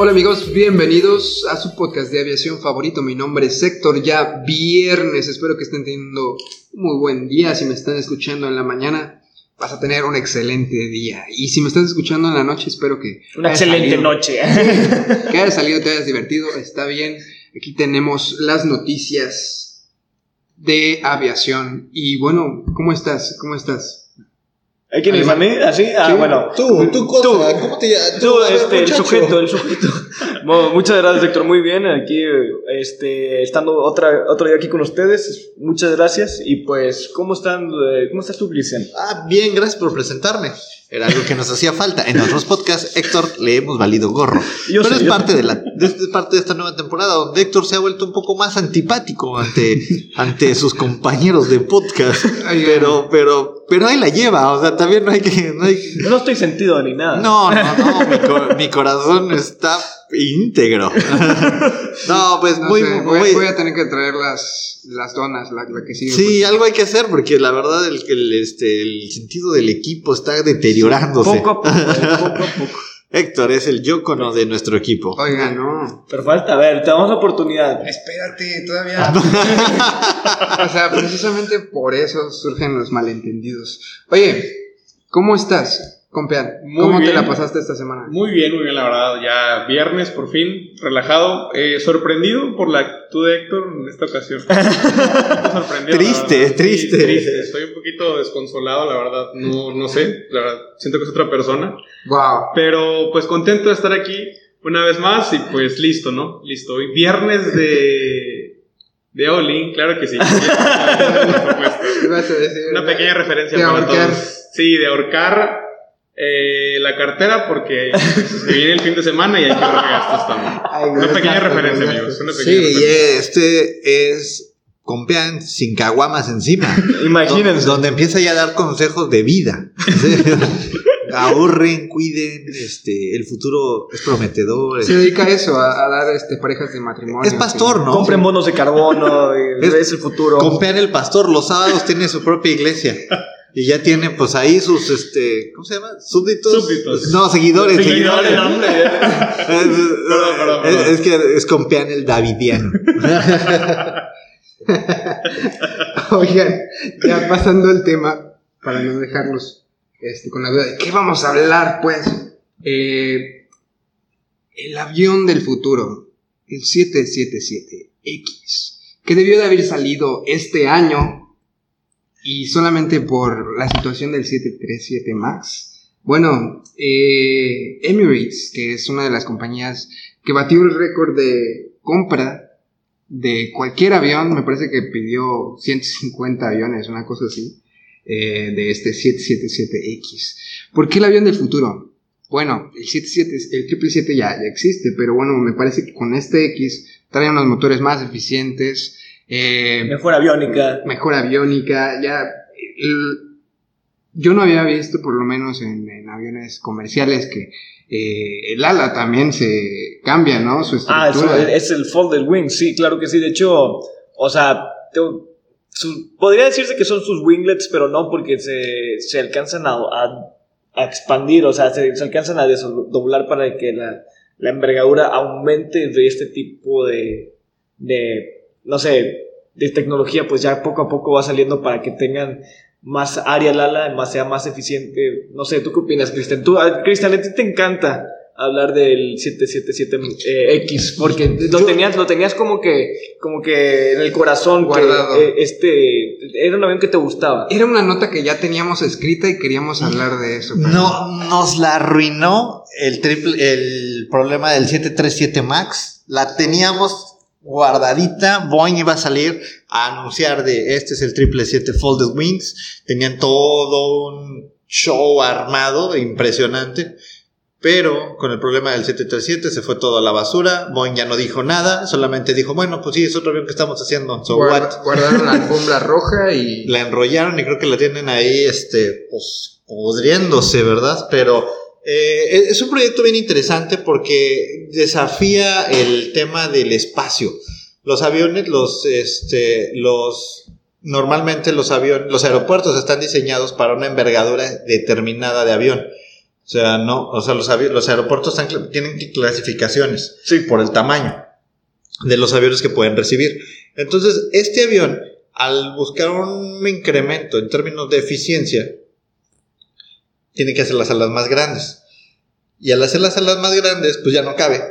Hola amigos, bienvenidos a su podcast de aviación favorito. Mi nombre es Héctor, ya viernes. Espero que estén teniendo un muy buen día. Si me están escuchando en la mañana, vas a tener un excelente día. Y si me estás escuchando en la noche, espero que... Una excelente salido- noche. Que hayas salido, te hayas divertido, está bien. Aquí tenemos las noticias de aviación. Y bueno, ¿cómo estás? ¿Cómo estás? ¿Hay quién es a mí? ¿Así? Ah, bueno. Tú, tú, cosa, ¿cómo te llamas? Tú, ver, este, el sujeto, el sujeto. Bueno, muchas gracias, Héctor. Muy bien, aquí, este, estando otra, otro día aquí con ustedes. Muchas gracias. Y pues, ¿cómo están? eh, ¿Cómo estás tú, Cristian? Ah, bien, gracias por presentarme. Era algo que nos hacía falta. En otros podcasts, Héctor le hemos valido gorro. Yo Pero sé, es parte de, la, es parte de esta nueva temporada donde Héctor se ha vuelto un poco más antipático ante, ante sus compañeros de podcast. Pero, pero, pero ahí la lleva. O sea, también no hay que. No, hay que- no estoy sentido ni nada. no, no, no. Mi, co- mi corazón está íntegro. no, pues No muy, sé, voy, muy- voy a tener que traer las, las donas, la, la que sigue. Sí, algo hay que hacer porque la verdad el, el, este, el sentido del equipo está deteriorándose. Poco a poco, poco a poco. Héctor es el yocono de nuestro equipo. Oiga, no. Pero falta, a ver, te damos la oportunidad. Espérate, todavía. o sea, precisamente por eso surgen los malentendidos. Oye, ¿cómo estás, compeán? Muy ¿Cómo te bien. la pasaste esta semana? Muy bien, muy bien, la verdad. Ya viernes, por fin, relajado, eh, sorprendido por la actitud de Héctor en esta ocasión. Sorprendido, Triste. Sí, triste. triste. Estoy un poquito desconsolado, la verdad. No, no sé, la verdad. Siento que es otra persona. Wow. Pero pues contento de estar aquí una vez más y pues listo, ¿no? Listo. Hoy viernes de. De Olin, claro que sí. Una pequeña referencia para todos. Sí, de ahorcar eh, la cartera porque se viene el fin de semana y hay que ver qué gastos. Ay, Una pequeña referencia, amigos. gastos. Una pequeña Sí, y este es compeán sin caguamas encima. Imagínense. Do- Donde empieza ya a dar consejos de vida. Ahorren, cuiden, este, el futuro es prometedor. Se dedica a eso, a, a dar este, parejas de matrimonio. Es pastor, ¿no? Compren bonos de carbono, y Es- es el futuro. Compeán el pastor, los sábados tiene su propia iglesia. Y ya tiene pues ahí sus este, ¿cómo se llama? Súbditos. Súbditos. No, seguidores. Seguidores, seguidores. hombre. Es, Perdón, perdón, es- perdón. es que es compeán el davidiano. Oigan, ya pasando el tema, para no dejarlos este, con la duda de qué vamos a hablar, pues. Eh, el avión del futuro, el 777X, que debió de haber salido este año y solamente por la situación del 737 MAX. Bueno, eh, Emirates, que es una de las compañías que batió el récord de compra de cualquier avión, me parece que pidió 150 aviones, una cosa así, eh, de este 777X. ¿Por qué el avión del futuro? Bueno, el 77, el 777 ya, ya existe, pero bueno, me parece que con este X trae unos motores más eficientes, eh, Mejor aviónica. mejor aviónica, ya... el- yo no había visto, por lo menos en, en aviones comerciales, que eh, el ala también se cambia, ¿no? Su Ah, estructura. es el folded wing, sí, claro que sí. De hecho, o sea, su- podría decirse que son sus winglets, pero no porque se, se alcanzan a, a- a expandir, o sea, se, se alcanzan a desdoblar para que la, la envergadura aumente de este tipo de, de, no sé, de tecnología, pues ya poco a poco va saliendo para que tengan más área al ala, más sea más eficiente. No sé, ¿tú qué opinas, Cristian? Tú, Cristian, a ti te encanta hablar del 777X porque lo tenías lo tenías como que como que en el corazón que, Guardado. eh, este era un avión que te gustaba Era una nota que ya teníamos escrita y queríamos hablar de eso. pero- No, nos la arruinó el triple, el problema del 737 Max. La teníamos guardadita. Boeing iba a salir a anunciar de este es el 777 Folded Wings. Tenían todo un show armado impresionante. Pero con el problema del 737 se fue todo a la basura. Boeing ya no dijo nada, solamente dijo, bueno, pues sí, es otro avión que estamos haciendo. So Guard- what? guardaron la alfombra roja y. La enrollaron y creo que la tienen ahí, este, pues, pudriéndose, ¿verdad? Pero eh, es un proyecto bien interesante porque desafía el tema del espacio. Los aviones, los, este, los, normalmente los aviones, los aeropuertos están diseñados para una envergadura determinada de avión. O sea, no, o sea, los, los aeropuertos están tienen clasificaciones Sí. por el tamaño de los aviones que pueden recibir. Entonces, este avión, al buscar un incremento en términos de eficiencia, tiene que hacer las alas más grandes. Y al hacer las alas más grandes, pues ya no cabe.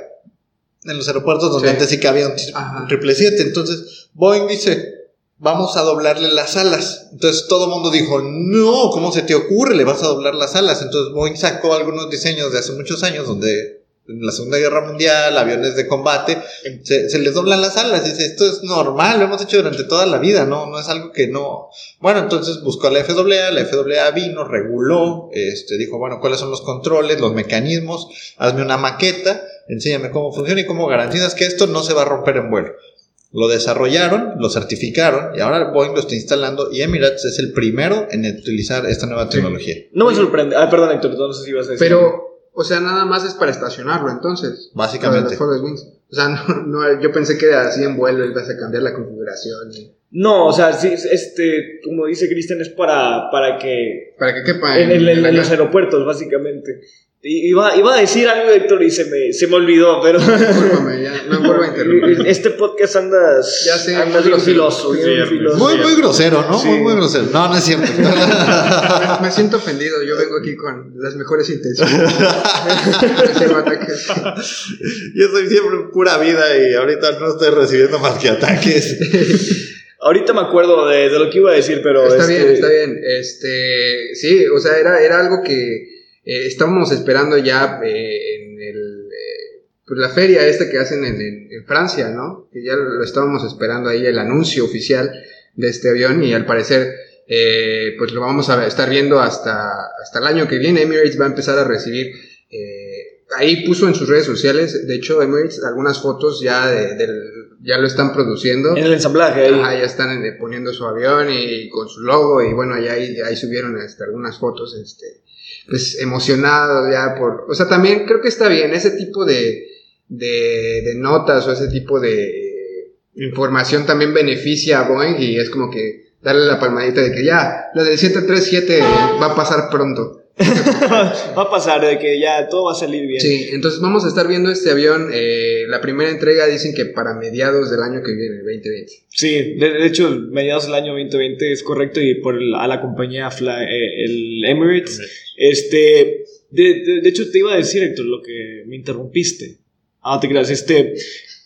En los aeropuertos donde Sí. antes sí cabía un triple siete. Entonces, Boeing dice, vamos a doblarle las alas. Entonces todo el mundo dijo, no, ¿cómo se te ocurre? Le vas a doblar las alas. Entonces Boeing sacó algunos diseños de hace muchos años donde en la Segunda Guerra Mundial, aviones de combate, se, se les doblan las alas. Dice, esto es normal, lo hemos hecho durante toda la vida, no, no es algo que no. Bueno, entonces buscó a la FAA, la FAA vino, reguló, este, dijo, bueno, cuáles son los controles, los mecanismos, hazme una maqueta, enséñame cómo funciona y cómo garantizas que esto no se va a romper en vuelo. Lo desarrollaron, lo certificaron y ahora Boeing lo está instalando y Emirates es el primero en utilizar esta nueva tecnología. No me sorprende. Ah, perdón, Héctor, no sé si ibas a decir. Pero, o sea, nada más es para estacionarlo entonces. Básicamente. Wings. O sea, no, no, yo pensé que así en vuelo ibas a cambiar la configuración. y- No, o sea, sí, este, como dice Cristian, es para, para que. Para que quepa En, en- en el los aeropuertos, básicamente. Iba, iba a decir algo, Héctor, y se me, se me olvidó, pero. Discúlpame, ya, no vuelvo a interrumpir. este podcast andas. Ya sé, andas bien filoso, bien Sí, filoso. Muy, muy grosero, ¿no? Sí. Muy, muy grosero. No, no es cierto. Me, me siento ofendido, yo vengo aquí con las mejores intenciones. Yo soy siempre pura vida y ahorita no estoy recibiendo más que ataques. Ahorita me acuerdo de, de lo que iba a decir, pero. Está este, bien, está bien. Este, sí, o sea, era, era algo que eh, estábamos esperando ya eh, en el, eh, pues la feria esta que hacen en, en- en Francia, ¿no? Que ya lo estábamos esperando ahí el anuncio oficial de este avión y al parecer eh, pues lo vamos a estar viendo hasta, hasta el año que viene. Emirates va a empezar a recibir eh, ahí puso en sus redes sociales, de hecho Emirates algunas fotos ya de- del, ya lo están produciendo. En el ensamblaje ahí. Ajá, ya están poniendo su avión y, con su logo y bueno, ya ahí, ahí subieron este, algunas fotos, este, pues emocionados ya por, o sea, también creo que está bien ese tipo de, de, notas o ese tipo de información también beneficia a Boeing y es como que darle la palmadita de que ya, lo del 737 va a pasar pronto. Va a pasar de que ya todo va a salir bien. Sí, entonces vamos a estar viendo este avión, eh, la primera entrega dicen que para mediados del año que viene, el 2020. Sí, de, de hecho, mediados del año 2020 es correcto y por el- a la compañía Fly- eh, el Emirates. Este, de, de- de hecho, te iba a decir, Héctor, lo que me interrumpiste. Ah, te creas, este.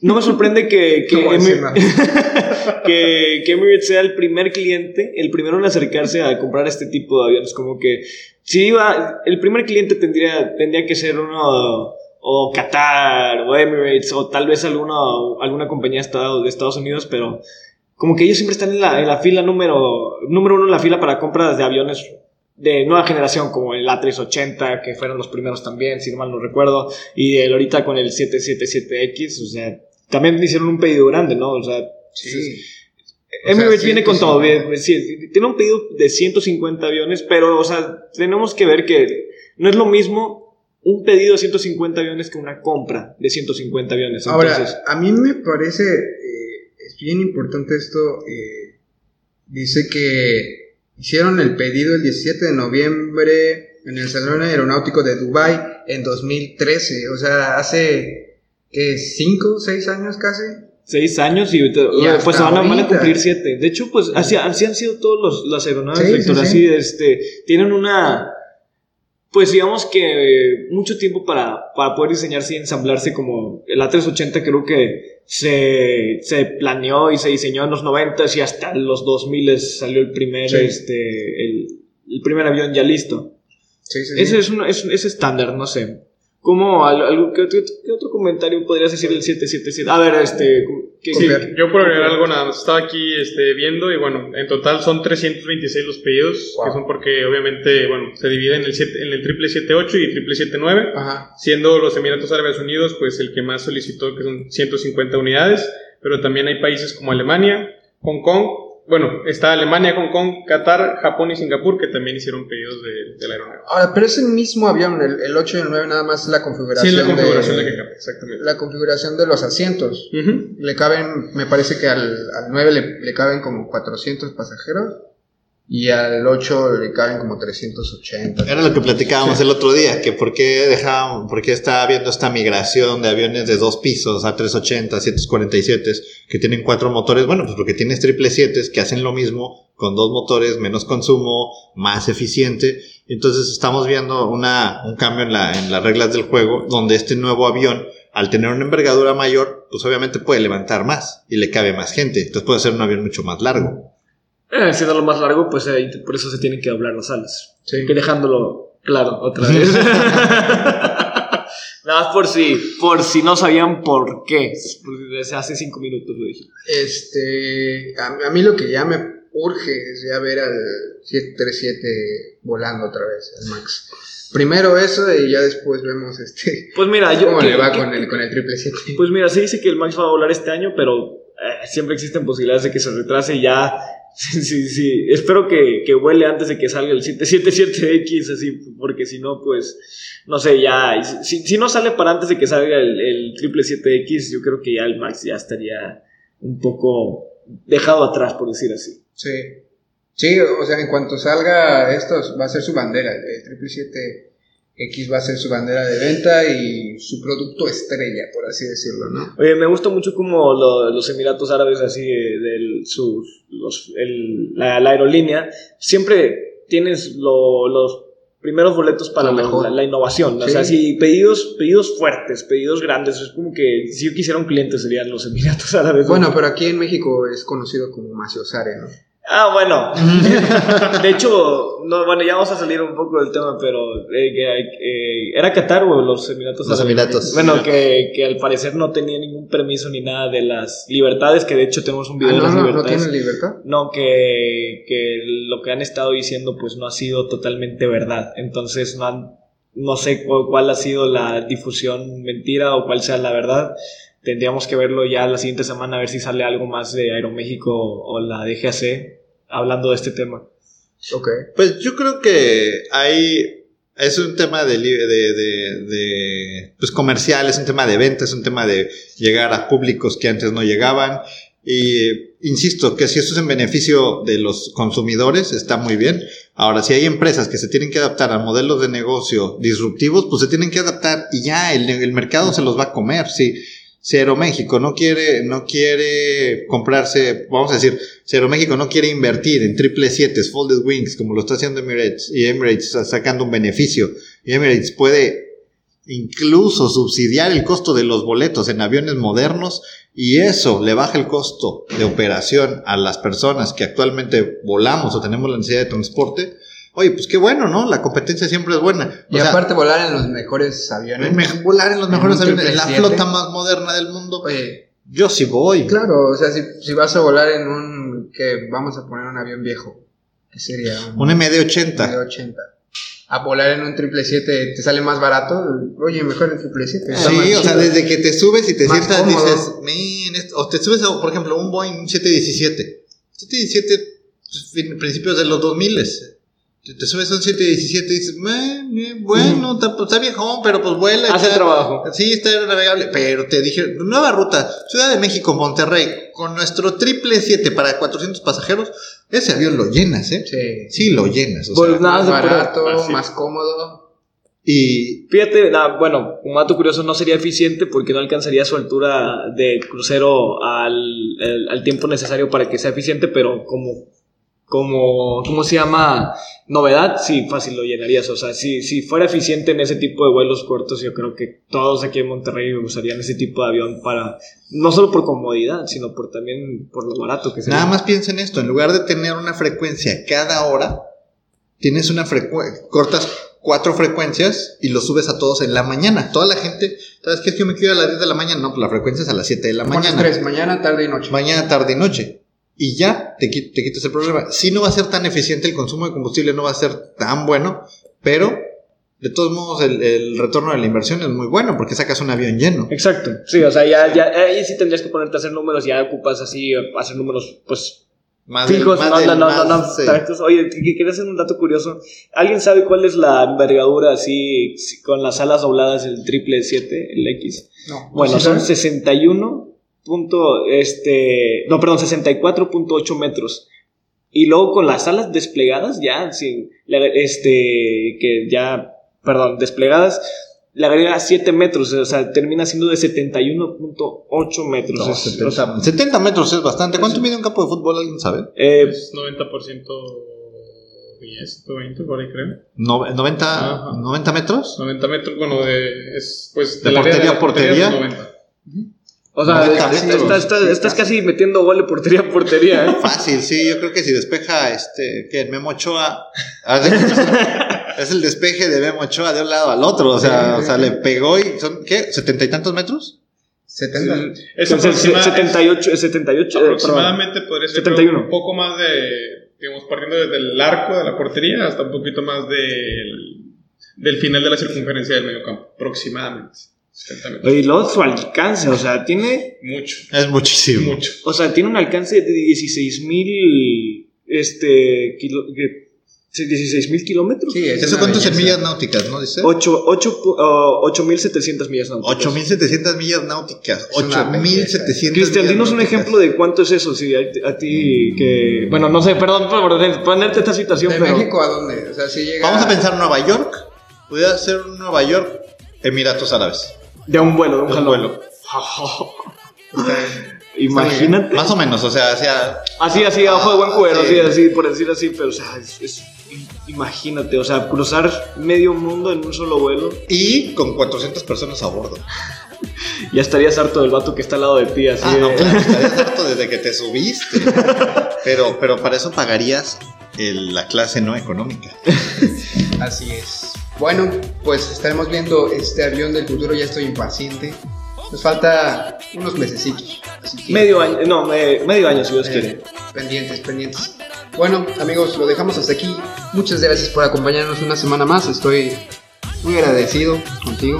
No me sorprende que, que, No Emir- que, que Emirates sea el primer cliente, el primero en acercarse a comprar este tipo de aviones. Como que, si iba, el primer cliente tendría, tendría que ser uno, o Qatar, o Emirates, o tal vez alguna, alguna compañía de Estados Unidos, pero como que ellos siempre están en la, en la fila número, número uno en la fila para compras de aviones de nueva generación, como el A380, que fueron los primeros también, si no mal no recuerdo, y el ahorita con el 777X, o sea, también hicieron un pedido grande, ¿no? O sea, Sí. Emirates O sea, viene con todo, 150. bien, sí, tiene un pedido de 150 aviones, pero, o sea, tenemos que ver que no es lo mismo un pedido de 150 aviones que una compra de 150 aviones. Ahora, a mí me parece, eh, es bien importante esto, eh, dice que hicieron el pedido el 17 de noviembre en el Salón Aeronáutico de Dubai en 2013, o sea, hace, ¿qué? ¿Cinco, seis años casi? Seis años y, Y pues van a, van a cumplir siete. De hecho, pues así, así han sido todos los, las aeronaves, Sí, Héctor, sí, así, este, tienen una, pues digamos que mucho tiempo para, para poder diseñarse y ensamblarse como el A380 creo que se, se planeó y se diseñó en los 90 y hasta los 2000 salió el primer, Sí. este, el, el primer avión ya listo. Sí, sí, sí. Ese es, un, es, es estándar, no sé. ¿Cómo? al- algo- qué, otro comentario podrías decir del 777? A ver, este. ¿qué- Sí, qué- yo por agregar algo nada más, estaba aquí este, viendo y bueno, en total son 326 los pedidos, Wow. que son porque obviamente, bueno, se divide en el, siete- en el triple 78 y triple 79, Ajá. siendo los Emiratos Árabes Unidos pues el que más solicitó, que son 150 unidades, pero también hay países como Alemania, Hong Kong, bueno, está Alemania, Hong Kong, Qatar, Japón y Singapur que también hicieron pedidos de, de la aeronave. Ahora, pero es el mismo avión, el, el 8 y el 9 nada más la configuración. Sí, es la configuración de, de que cabe, exactamente. La configuración de los asientos. Le caben, me parece que al, al 9 le, le caben como 400 pasajeros y al 8 le caben como 380. Era lo que platicábamos el otro día, que por qué dejaban, por qué está habiendo esta migración de aviones de dos pisos a 380, 747 que tienen cuatro motores. Bueno, pues porque tienes triple siete que hacen lo mismo con dos motores, menos consumo, más eficiente. Entonces estamos viendo una, un cambio en, la, en las reglas del juego, donde este nuevo avión, al tener una envergadura mayor, pues obviamente puede levantar más y le cabe más gente. Entonces puede ser un avión mucho más largo. Eh, siendo lo más largo, pues te- por eso se tienen que doblar las alas. Sí. Que dejándolo claro otra vez. Nada más por si, por si no sabían por qué. Desde hace cinco minutos lo dije. Este, a, a mí lo que ya me urge es ya ver al 737 volando otra vez, el Max. Primero eso y ya después vemos este Pues mira, yo. cómo que- le va que- con el, con el 777. Pues mira, se dice que el Max va a volar este año, pero eh, siempre existen posibilidades de que se retrase y ya. Sí, sí, sí. Espero que, que vuele antes de que salga el 777X, así, porque si no, pues, no sé, ya. Si, si no sale para antes de que salga el, el 777X, yo creo que ya el Max ya estaría un poco dejado atrás, por decir así. Sí. Sí, o sea, en cuanto salga esto, va a ser su bandera. El 777X va a ser su bandera de venta y su producto estrella, por así decirlo, ¿no? Oye, me gusta mucho como lo- los Emiratos Árabes, así, del, los, el- la, la aerolínea, siempre tienes lo- los primeros boletos para la, mejor. la- la innovación. O sea, sí, pedidos, pedidos fuertes, pedidos grandes. Es como que si yo quisiera un cliente serían los Emiratos Árabes. Bueno, pero aquí en México es conocido como Maciosare, ¿no? Ah, bueno. De hecho, no, bueno, ya vamos a salir un poco del tema, pero eh, eh, ¿era Qatar o los Emiratos Los? Emiratos. Bueno, que, que al parecer no tenía ningún permiso ni nada de las libertades, que de hecho tenemos un video Ah, de no, las no, no libertades. tienen libertad. No, que, que lo que han estado diciendo pues no ha sido totalmente verdad. Entonces no, han- no sé cu- cuál, ha sido la difusión mentira o cuál sea la verdad. Tendríamos que verlo ya la siguiente semana a ver si sale algo más de Aeroméxico o la DGAC hablando de este tema. Ok. Pues yo creo que hay. Es un tema de, de, de, de, pues comercial, es un tema de venta, es un tema de llegar a públicos que antes no llegaban. Y insisto, que si esto es en beneficio de los consumidores, está muy bien. Ahora, si hay empresas que se tienen que adaptar a modelos de negocio disruptivos, pues se tienen que adaptar y ya el, el mercado se los va a comer. Si, si Aeroméxico no quiere, no quiere comprarse, vamos a decir, si Aeroméxico no quiere invertir en triple siete, folded wings, como lo está haciendo Emirates, y Emirates está sacando un beneficio, y Emirates puede incluso subsidiar el costo de los boletos en aviones modernos, y eso le baja el costo de operación a las personas que actualmente volamos o tenemos la necesidad de transporte. Oye, pues qué bueno, ¿no? La competencia siempre es buena. O Y sea, aparte volar en los mejores aviones. me- volar en los mejores En un aviones, en la 777. flota más moderna del mundo. Oye, Yo sí voy. claro, o sea, si, si vas a volar en un, que vamos a poner un avión viejo, ¿qué sería? Un MD-80. de 80. A volar en un 777 te sale más barato. Oye, mejor el 777. está más Sí, o sea, desde que te subes y te Más sientas, cómodo. dices, o te subes a, por ejemplo, un Boeing 717. 717, pues, principios de los 2000. Te, subes a un 717 y dices, "Man, eh, bueno, está, está viejón, pero pues vuela. Hace trabajo. Sí, está navegable. Pero te dije, nueva ruta, Ciudad de México, Monterrey, con nuestro triple 7 para 400 pasajeros, ese avión lo llenas, ¿eh? Sí. Sí, lo llenas. O Pues sea, nada, Más barato, más cómodo. y Fíjate, bueno, un dato curioso no sería eficiente porque no alcanzaría su altura de crucero al, el- al tiempo necesario para que sea eficiente, pero como, como, ¿cómo se llama? Novedad, sí, fácil lo llenarías. O sea, si, si fuera eficiente en ese tipo de vuelos cortos, yo creo que todos aquí en Monterrey usarían ese tipo de avión para, no solo por comodidad, sino por también por lo barato que sería. Nada más piensa en esto, en lugar de tener una frecuencia cada hora, tienes una frecuencia, cortas cuatro frecuencias y los subes a todos en la mañana. Toda la gente, ¿sabes qué es que yo me quiero ir a las 10 de la mañana? No, pues la frecuencia es a las 7 de la mañana. tres, mañana, tarde y noche. Mañana, tarde y noche. Y ya te, te quitas el problema. Sí, no va a ser tan eficiente el consumo de combustible, no va a ser tan bueno, pero de todos modos el, el retorno de la inversión es muy bueno porque sacas un avión lleno. Exacto. Sí, o sea, ya, ya ahí sí tendrías que ponerte a hacer números, ya ocupas así, eh, hacer números, pues, Más del- fijos. más no, del- no, no, no, no, más, exactos. Oye, que- que quería hacer un dato curioso. ¿Alguien sabe cuál es la envergadura así, con las alas dobladas del triple 7, el X? No. Bueno, ¿Sí son sabes? 61. Punto, este, no, perdón, 64.8 metros. Y luego con las alas desplegadas, ya, sin, este, que ya, perdón, desplegadas, le agrega 7 metros, o sea, termina siendo de 71.8 metros. no, Es- 70, 70 metros es bastante. ¿Cuánto mide un campo de fútbol? ¿Alguien sabe? eh, Es 90% 10, 20, por ahí creo. No- 90, Ajá. 90 metros. 90 metros, bueno, de, es, pues, ¿De del área portería a la portería portería? 90. O sea, 90 estás, casi metiendo gol de portería a portería, ¿eh? Fácil, sí, yo creo que si despeja este, que Memo Ochoa, cuenta, es el despeje de Memo Ochoa de un lado al otro, o sea, o sea, le pegó y son, ¿qué? ¿Setenta y tantos metros? 70. Es aproxima- 78, 78, eh, perdón. aproximadamente podría ser 71. un poco más de, digamos, partiendo desde el arco de la portería hasta un poquito más del, del final de la circunferencia del medio campo, aproximadamente. 70 metros. Oye, y luego su alcance, o sea, tiene Mucho, Es muchísimo. mucho. O sea, tiene un alcance de 16 mil este, kilo, que- 16 mil kilómetros. Sí, es ¿Eso una cuánto es en millas náuticas, no dice? 8, 8.700 millas náuticas. 8700 millas náuticas. Es una 8700 Cristian, dinos un ejemplo de cuánto es eso. Si a, a ti que. Bueno, no sé, perdón por ponerte esta situación, ¿De pero. México a dónde? O sea, si llega. Vamos a pensar Nueva York. Pudiera ser Nueva York, Emiratos Árabes. De un vuelo, de un De un jalón. vuelo. Imagínate. Más o menos, o sea, hacia Así, así, a ojo de buen cuero, Sí. así, así, por decir así, pero, o sea, es, es- imagínate, o sea, cruzar medio mundo en un solo vuelo, y con 400 personas a bordo. ya estarías harto del vato que está al lado de ti, así. Ah, no, claro, estarías harto desde que te subiste. Pero, pero para eso pagarías el- la clase no económica. Así es. Bueno, pues estaremos viendo este avión del futuro. Ya estoy impaciente. Nos falta unos mesecitos. Que, Medio año, no, me- medio año si Dios eh, quiere. pendientes, pendientes. Bueno, amigos, lo dejamos hasta aquí. Muchas gracias por acompañarnos una semana más. Estoy muy agradecido contigo.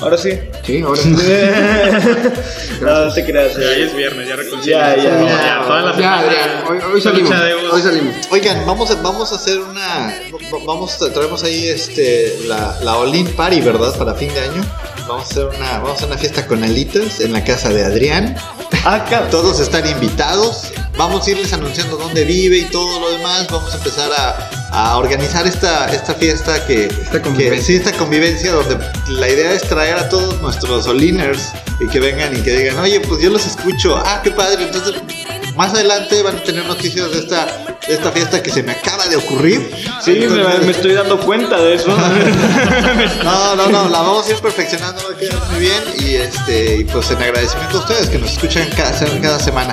Ahora sí. Sí, ahora sí. no, no te creas. Ya eh. es viernes, ya reconciliamos. Ya, ya, ya, toda la Ya, semana. Adrián, hoy, hoy salimos. Hoy salimos. Oigan, vamos a, vamos a hacer una. va- Vamos, traemos ahí este la, la Olin Party, ¿verdad? Para fin de año. Vamos a hacer una, vamos a hacer una fiesta con alitas en la casa de Adrián. Acá. Todos están invitados. Vamos a irles anunciando dónde vive y todo lo demás. Vamos a empezar a, a organizar esta, esta fiesta que, Esta que sí, esta convivencia donde la idea es traer a todos nuestros Oliners y que vengan y que digan, oye, pues yo los escucho. Ah, qué padre. Entonces, más adelante van a tener noticias de esta, de esta fiesta que se me acaba de ocurrir. Sí, me, Entonces- me estoy dando cuenta de eso. no, no, no, la vamos a ir perfeccionando, va a quedar muy bien. Y este, y pues en agradecimiento a ustedes que nos escuchan cada, cada semana.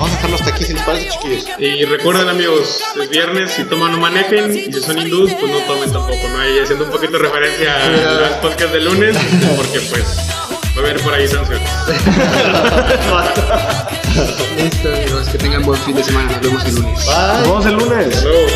Vamos a dejarlo hasta aquí si les parece, chiquillos. Y recuerden amigos, es viernes, si toman no manejen, y si son hindús, pues no tomen tampoco, ¿no? Y haciendo un poquito de referencia a los podcasts de lunes, porque pues va a haber por ahí sanciones. Listo, amigos. Que tengan buen fin de semana. Nos vemos el lunes. Nos vemos el lunes. Luego.